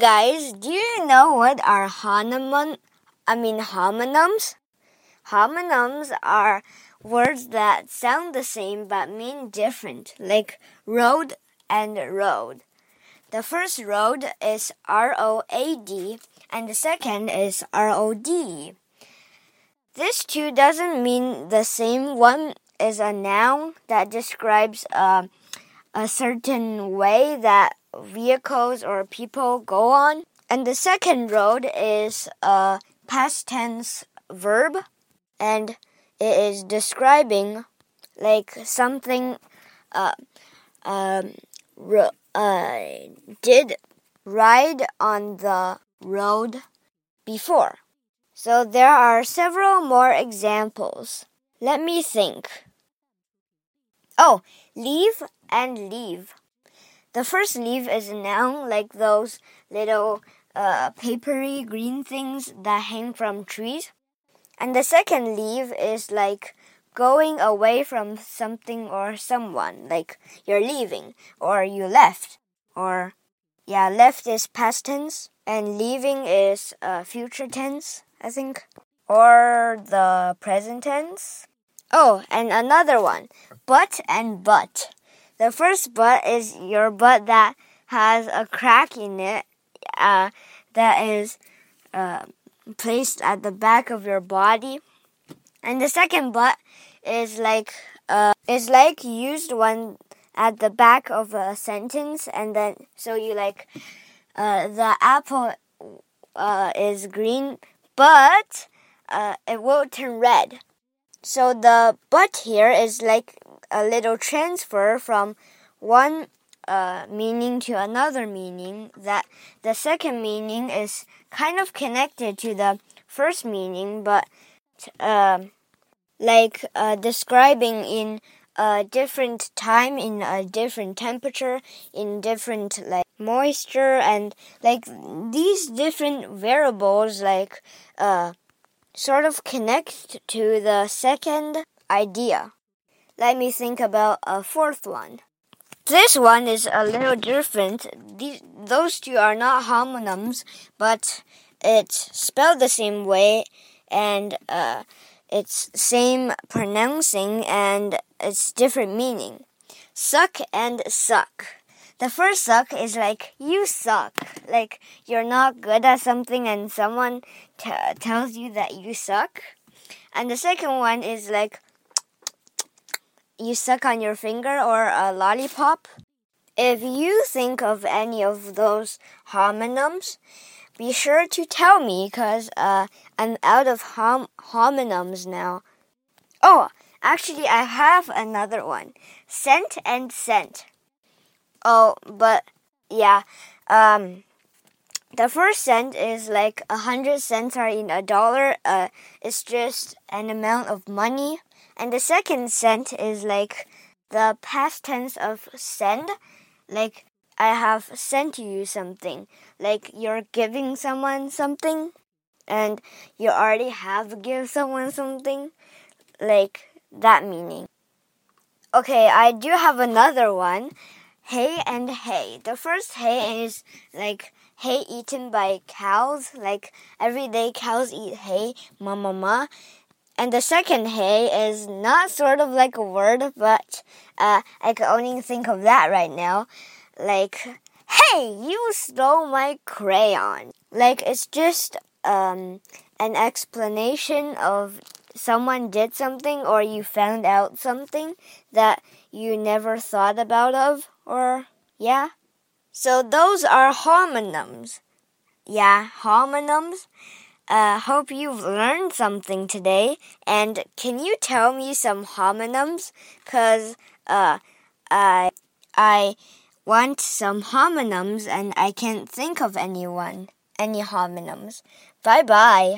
Guys, do you know what are homonym? I mean homonyms? Homonyms are words that sound the same but mean different, like road and rode. The first road is R O A D, and the second is R O D. This two doesn't mean the same. One is a noun that describes uh, a certain way that vehicles or people go on. And the second rode is a past tense verb and it is describing like something uh, um, uh, did ride on the road before. So there are several more examples. Let me think. Oh, leave and leave. The first leaf is a noun like those little uh, papery green things that hang from trees. And the second leave is like going away from something or someone, like you're leaving or you left. Or, yeah, left is past tense and leaving is uh, future tense, I think. Or the present tense. Oh, and another one, butt and but. The first butt is your butt that has a crack in it uh, that is uh, placed at the back of your body. And the second but is like uh, is like used one at the back of a sentence, and then so you like uh, the apple uh, is green, but uh, it will turn red. So the but here is like a little transfer from one uh, meaning to another meaning that the second meaning is kind of connected to the first meaning, but uh, like uh, describing in a different time, in a different temperature, in different like moisture, and like these different variables, like uh, sort of connect to the second idea. Let me think about a fourth one. This one is a little different. These, those two are not homonyms, but it's spelled the same way and uh, it's same pronouncing and it's different meaning. Suck and suck. The first suck is like you suck, like you're not good at something and someone tells you that you suck. And the second one is like you suck on your finger or a lollipop. If you think of any of those homonyms, be sure to tell me because uh, I'm out of hom homonyms now. Oh, actually, I have another one cent and sent. Oh, but yeah, um, the first cent is like a hundred cents are in a dollar. Uh, it's just an amount of money. And the second sent is like the past tense of send. Like, I have sent you something. Like, you're giving someone something, and you already have give someone something. Like, that meaning. Okay, I do have another one. Hay and hey. The first hay is like hay eaten by cows. Like every day cows eat hay, ma ma ma. And the second hey is not sort of like a word, but uh, I can only think of that right now. Like, hey, you stole my crayon. Like, it's just um, an explanation of someone did something or you found out something that you never thought about of or yeah so those are homonyms yeah homonyms uh, hope you've learned something today. And can you tell me some homonyms? Cause uh, I I want some homonyms and I can't think of anyone any homonyms. Bye bye.